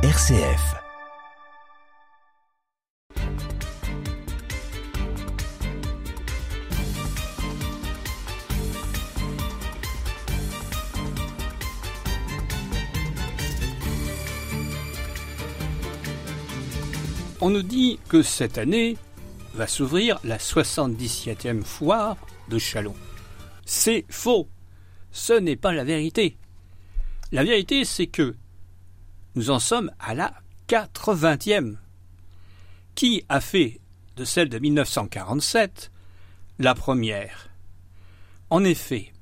RCF. On nous dit que cette année va s'ouvrir la 77e foire de Chalon. C'est faux. Ce n'est pas la vérité. La vérité, c'est que nous en sommes à la 80e. Qui a fait de celle de 1947 la première? En effet,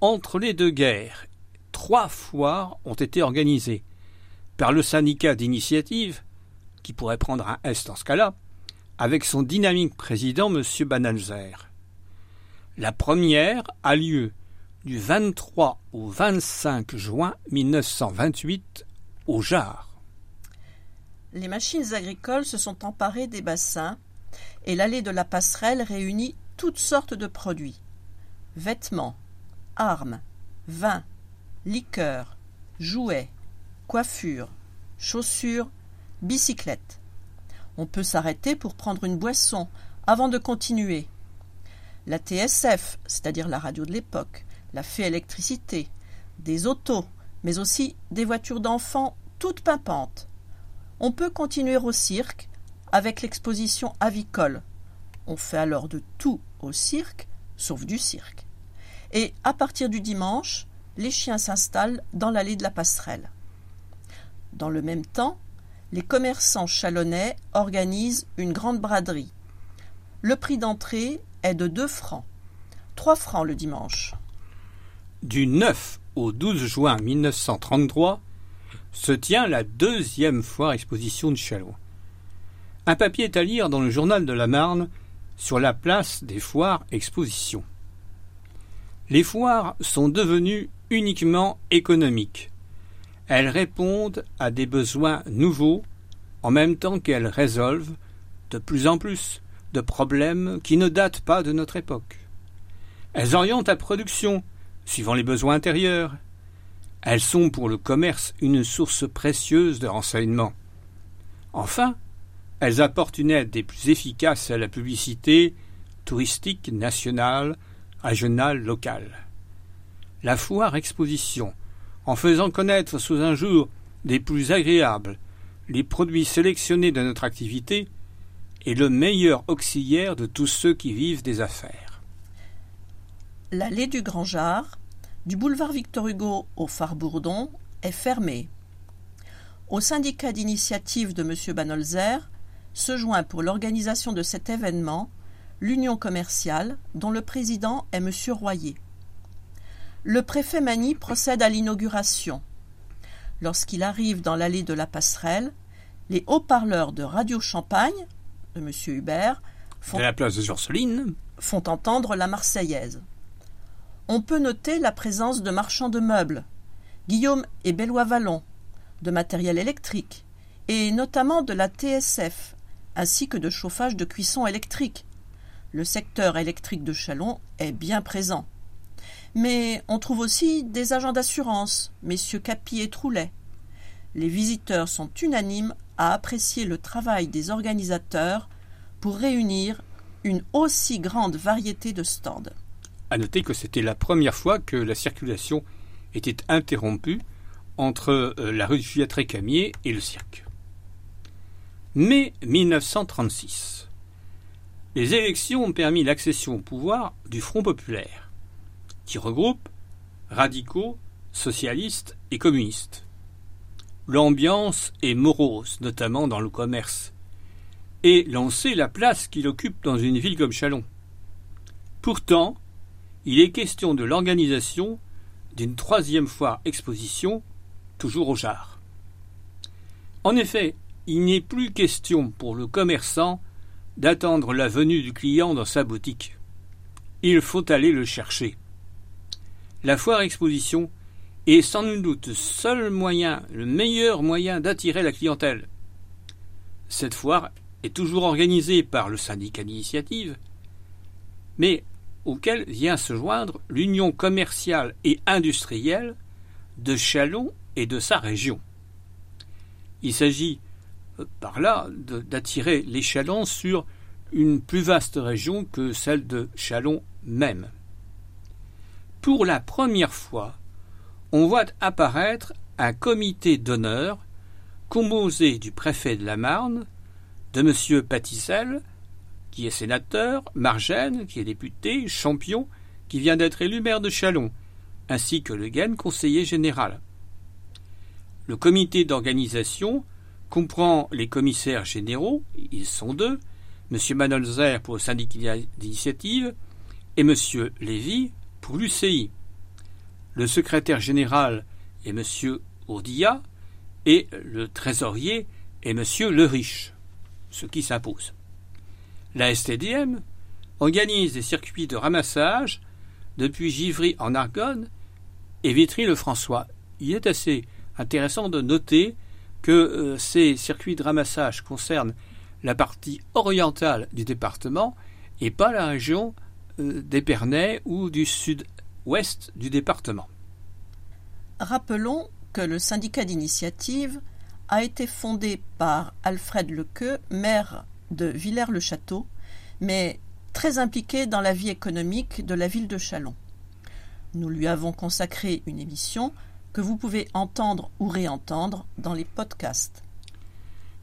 entre les deux guerres, trois foires ont été organisées par le syndicat d'initiative, qui pourrait prendre un S dans ce cas-là, avec son dynamique président M. Banalzer. La première a lieu du 23 au 25 juin 1928 au Jard. Les machines agricoles se sont emparées des bassins et l'allée de la passerelle réunit toutes sortes de produits vêtements, armes, vins, liqueurs, jouets, coiffures, chaussures, bicyclettes. On peut s'arrêter pour prendre une boisson avant de continuer. La TSF, c'est-à-dire la radio de l'époque, la fée électricité, des autos, mais aussi des voitures d'enfants toutes pimpantes. On peut continuer au cirque avec l'exposition avicole. On fait alors de tout au cirque, sauf du cirque. Et à partir du dimanche, les chiens s'installent dans l'allée de la passerelle. Dans le même temps, les commerçants chalonnais organisent une grande braderie. Le prix d'entrée est de 2 francs. 3 francs le dimanche. Du 9 au 12 juin 1933 se tient la deuxième foire exposition de Chalon. Un papier est à lire dans le journal de la Marne sur la place des foires expositions. Les foires sont devenues uniquement économiques. Elles répondent à des besoins nouveaux en même temps qu'elles résolvent de plus en plus de problèmes qui ne datent pas de notre époque. Elles orientent la production suivant les besoins intérieurs. Elles sont pour le commerce une source précieuse de renseignements. Enfin, elles apportent une aide des plus efficaces à la publicité touristique nationale, régionale, locale. La foire exposition, en faisant connaître sous un jour des plus agréables les produits sélectionnés de notre activité, est le meilleur auxiliaire de tous ceux qui vivent des affaires. L'allée du Grand Jard, du boulevard Victor Hugo au phare Bourdon, est fermée. Au syndicat d'initiative de M. Banolzer se joint pour l'organisation de cet événement l'Union commerciale, dont le président est M. Royer. Le préfet Mani procède à l'inauguration. Lorsqu'il arrive dans l'allée de la passerelle, les haut-parleurs de Radio Champagne, de M. Hubert, font, la place de font entendre la Marseillaise. On peut noter la présence de marchands de meubles, Guillaume et Bellois Vallon, de matériel électrique, et notamment de la TSF, ainsi que de chauffage de cuisson électrique. Le secteur électrique de Chalon est bien présent. Mais on trouve aussi des agents d'assurance, messieurs Capi et Troulet. Les visiteurs sont unanimes à apprécier le travail des organisateurs pour réunir une aussi grande variété de stands. À noter que c'était la première fois que la circulation était interrompue entre euh, la rue du Camier et le cirque. Mai 1936. Les élections ont permis l'accession au pouvoir du Front populaire, qui regroupe radicaux, socialistes et communistes. L'ambiance est morose, notamment dans le commerce, et l'on sait la place qu'il occupe dans une ville comme Chalon. Pourtant, il est question de l'organisation d'une troisième foire exposition, toujours au Jard. En effet, il n'est plus question pour le commerçant d'attendre la venue du client dans sa boutique. Il faut aller le chercher. La foire exposition est sans nul doute le seul moyen, le meilleur moyen d'attirer la clientèle. Cette foire est toujours organisée par le syndicat d'initiative, mais auquel vient se joindre l'Union commerciale et industrielle de Chalon et de sa région. Il s'agit euh, par là d'attirer les Chalons sur une plus vaste région que celle de Chalon même. Pour la première fois, on voit apparaître un comité d'honneur composé du préfet de la Marne, de M. Patissel, qui est sénateur, Margène, qui est député, Champion, qui vient d'être élu maire de Chalon, ainsi que Le Guen, conseiller général. Le comité d'organisation comprend les commissaires généraux, ils sont deux, M. Manolzer pour le syndicat d'initiative et M. Lévy pour l'UCI. Le secrétaire général est M. Ourdia et le trésorier est M. Le Riche, ce qui s'impose. La STDM organise des circuits de ramassage depuis Givry en Argonne et Vitry-le-François. Il est assez intéressant de noter que euh, ces circuits de ramassage concernent la partie orientale du département et pas la région euh, d'Épernay ou du sud-ouest du département. Rappelons que le syndicat d'initiative a été fondé par Alfred Lequeux, maire de Villers-le-Château, mais très impliqué dans la vie économique de la ville de Chalon. Nous lui avons consacré une émission que vous pouvez entendre ou réentendre dans les podcasts.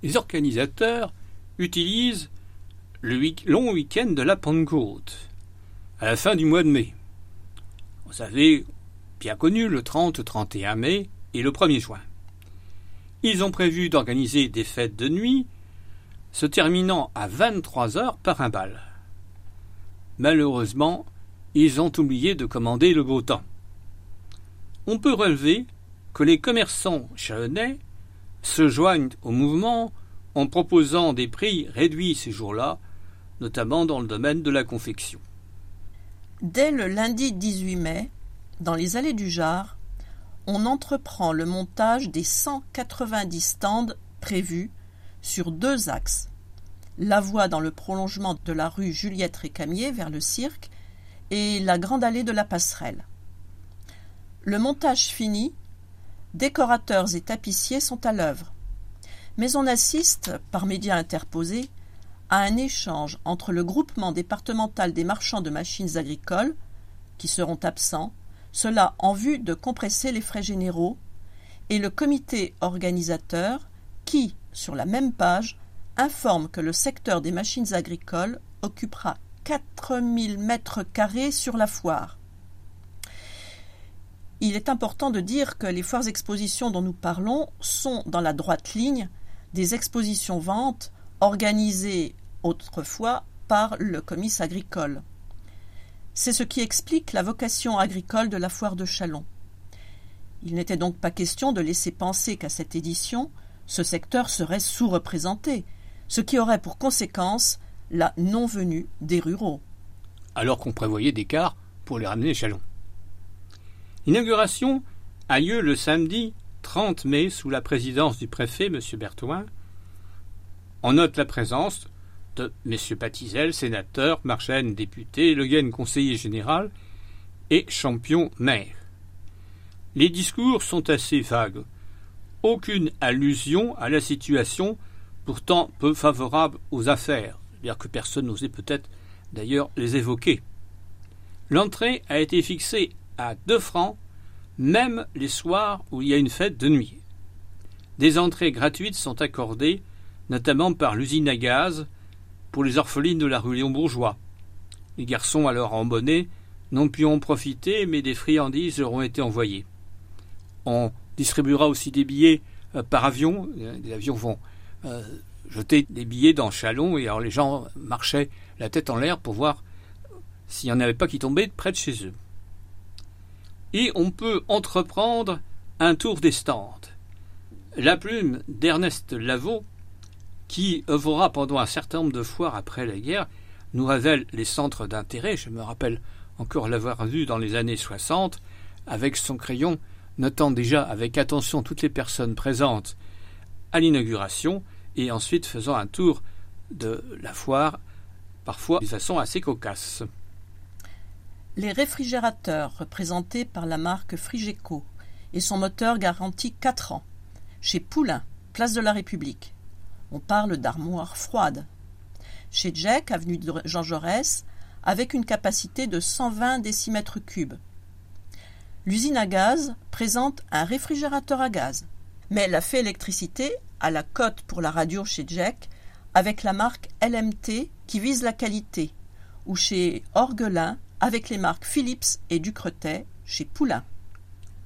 Les organisateurs utilisent le long week-end de la Pentecôte, à la fin du mois de mai. Vous avez bien connu le 30-31 mai et le 1er juin. Ils ont prévu d'organiser des fêtes de nuit, se terminant à 23 heures par un bal. Malheureusement, ils ont oublié de commander le beau temps. On peut relever que les commerçants chalonnais se joignent au mouvement en proposant des prix réduits ces jours-là, notamment dans le domaine de la confection. Dès le lundi 18 mai, dans les allées du Jard, on entreprend le montage des 190 stands prévus sur deux axes. La voie dans le prolongement de la rue Juliette Récamier vers le cirque et la grande allée de la passerelle. Le montage fini, décorateurs et tapissiers sont à l'œuvre mais on assiste, par médias interposés, à un échange entre le groupement départemental des marchands de machines agricoles, qui seront absents, cela en vue de compresser les frais généraux, et le comité organisateur, qui, sur la même page, informe que le secteur des machines agricoles occupera 4000 mètres carrés sur la foire. Il est important de dire que les foires expositions dont nous parlons sont dans la droite ligne des expositions ventes organisées autrefois par le comice agricole. C'est ce qui explique la vocation agricole de la foire de Chalon. Il n'était donc pas question de laisser penser qu'à cette édition, ce secteur serait sous-représenté, ce qui aurait pour conséquence la non-venue des ruraux. Alors qu'on prévoyait des cars pour les ramener à Chalon. L'inauguration a lieu le samedi 30 mai sous la présidence du préfet, M. Berthoin. On note la présence de M. Patizel, sénateur, Marchène, député, Le Guen, conseiller général, et Champion, maire. Les discours sont assez vagues. Aucune allusion à la situation pourtant peu favorable aux affaires, bien que personne n'osait peut-être d'ailleurs les évoquer. L'entrée a été fixée à deux francs même les soirs où il y a une fête de nuit. Des entrées gratuites sont accordées, notamment par l'usine à gaz, pour les orphelines de la rue Léon Bourgeois. Les garçons, alors en bonnet, n'ont pu en profiter, mais des friandises leur ont été envoyées. On distribuera aussi des billets euh, par avion. Les avions vont euh, jeter des billets dans Chalon, et alors les gens marchaient la tête en l'air pour voir s'il n'y en avait pas qui tombaient près de chez eux et on peut entreprendre un tour des stands. La plume d'Ernest Lavaux, qui œuvrera pendant un certain nombre de foires après la guerre, nous révèle les centres d'intérêt. Je me rappelle encore l'avoir vu dans les années 60, avec son crayon, notant déjà avec attention toutes les personnes présentes à l'inauguration, et ensuite faisant un tour de la foire, parfois de façon assez cocasse. Les réfrigérateurs représentés par la marque Frigeco et son moteur garantit 4 ans. Chez Poulain, place de la République. On parle d'armoire froide. Chez Jack, avenue de Jean Jaurès, avec une capacité de 120 décimètres cubes. L'usine à gaz présente un réfrigérateur à gaz. Mais la fait électricité a la cote pour la radio chez Jack avec la marque LMT qui vise la qualité, ou chez Orgelin avec les marques Philips et Ducretet chez Poulain.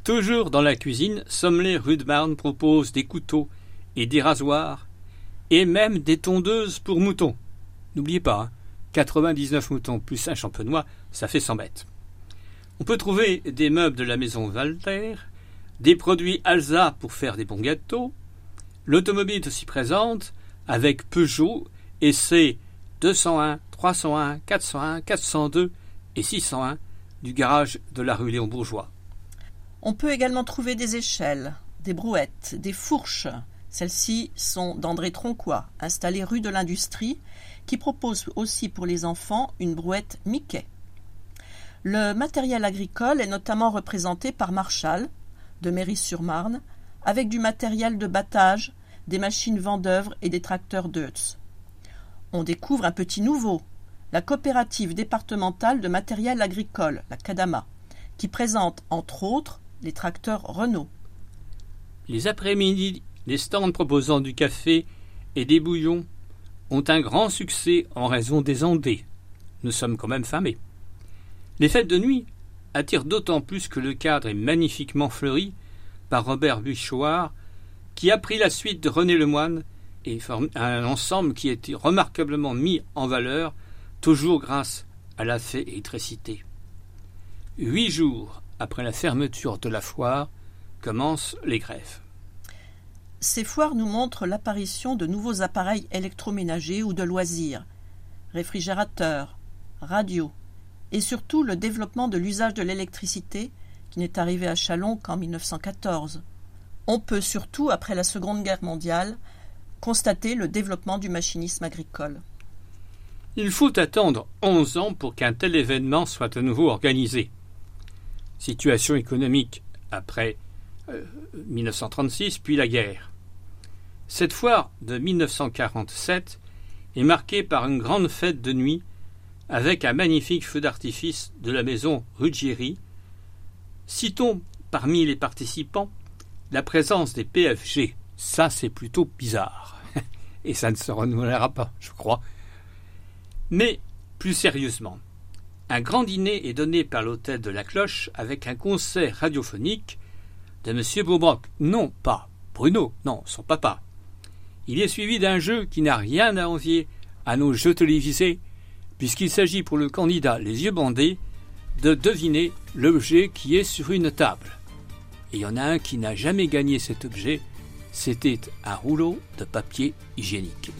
Toujours dans la cuisine, Sommelet Rudmarn propose des couteaux et des rasoirs et même des tondeuses pour moutons. N'oubliez pas, 99 hein, moutons plus un champenois, ça fait 100 bêtes. On peut trouver des meubles de la maison Walter, des produits Alsa pour faire des bons gâteaux. L'automobile est aussi présente avec Peugeot et ses 201, 301, 401, 402 et 601 du garage de la rue Léon Bourgeois. On peut également trouver des échelles, des brouettes, des fourches. Celles-ci sont d'André Tronquois, installées rue de l'Industrie, qui propose aussi pour les enfants une brouette Mickey. Le matériel agricole est notamment représenté par Marshall, de Méry-sur-Marne, avec du matériel de battage, des machines vendœuvre et des tracteurs Deutz. On découvre un petit nouveau, la coopérative départementale de matériel agricole, la CADAMA, qui présente entre autres les tracteurs Renault. Les après-midi, les stands proposant du café et des bouillons ont un grand succès en raison des ondées. Nous sommes quand même famés. Les fêtes de nuit attirent d'autant plus que le cadre est magnifiquement fleuri par Robert Buchoir, qui a pris la suite de René Lemoine et forme un ensemble qui a été remarquablement mis en valeur, toujours grâce à la fée électricité. Huit jours après la fermeture de la foire, commencent les grèves. Ces foires nous montrent l'apparition de nouveaux appareils électroménagers ou de loisirs, réfrigérateurs, radios, et surtout le développement de l'usage de l'électricité qui n'est arrivé à Chalon qu'en 1914. On peut surtout, après la Seconde Guerre mondiale, constater le développement du machinisme agricole. Il faut attendre onze ans pour qu'un tel événement soit à nouveau organisé situation économique après 1936, euh, puis la guerre. Cette foire de 1947 est marquée par une grande fête de nuit avec un magnifique feu d'artifice de la maison Ruggieri. Citons parmi les participants la présence des PFG. Ça, c'est plutôt bizarre. Et ça ne se renouvellera pas, je crois. Mais, plus sérieusement, un grand dîner est donné par l'hôtel de la Cloche avec un concert radiophonique de M. Boubrock. Non, pas Bruno, non, son papa. Il est suivi d'un jeu qui n'a rien à envier à nos jeux télévisés, puisqu'il s'agit pour le candidat les yeux bandés de deviner l'objet qui est sur une table. Et il y en a un qui n'a jamais gagné cet objet, c'était un rouleau de papier hygiénique.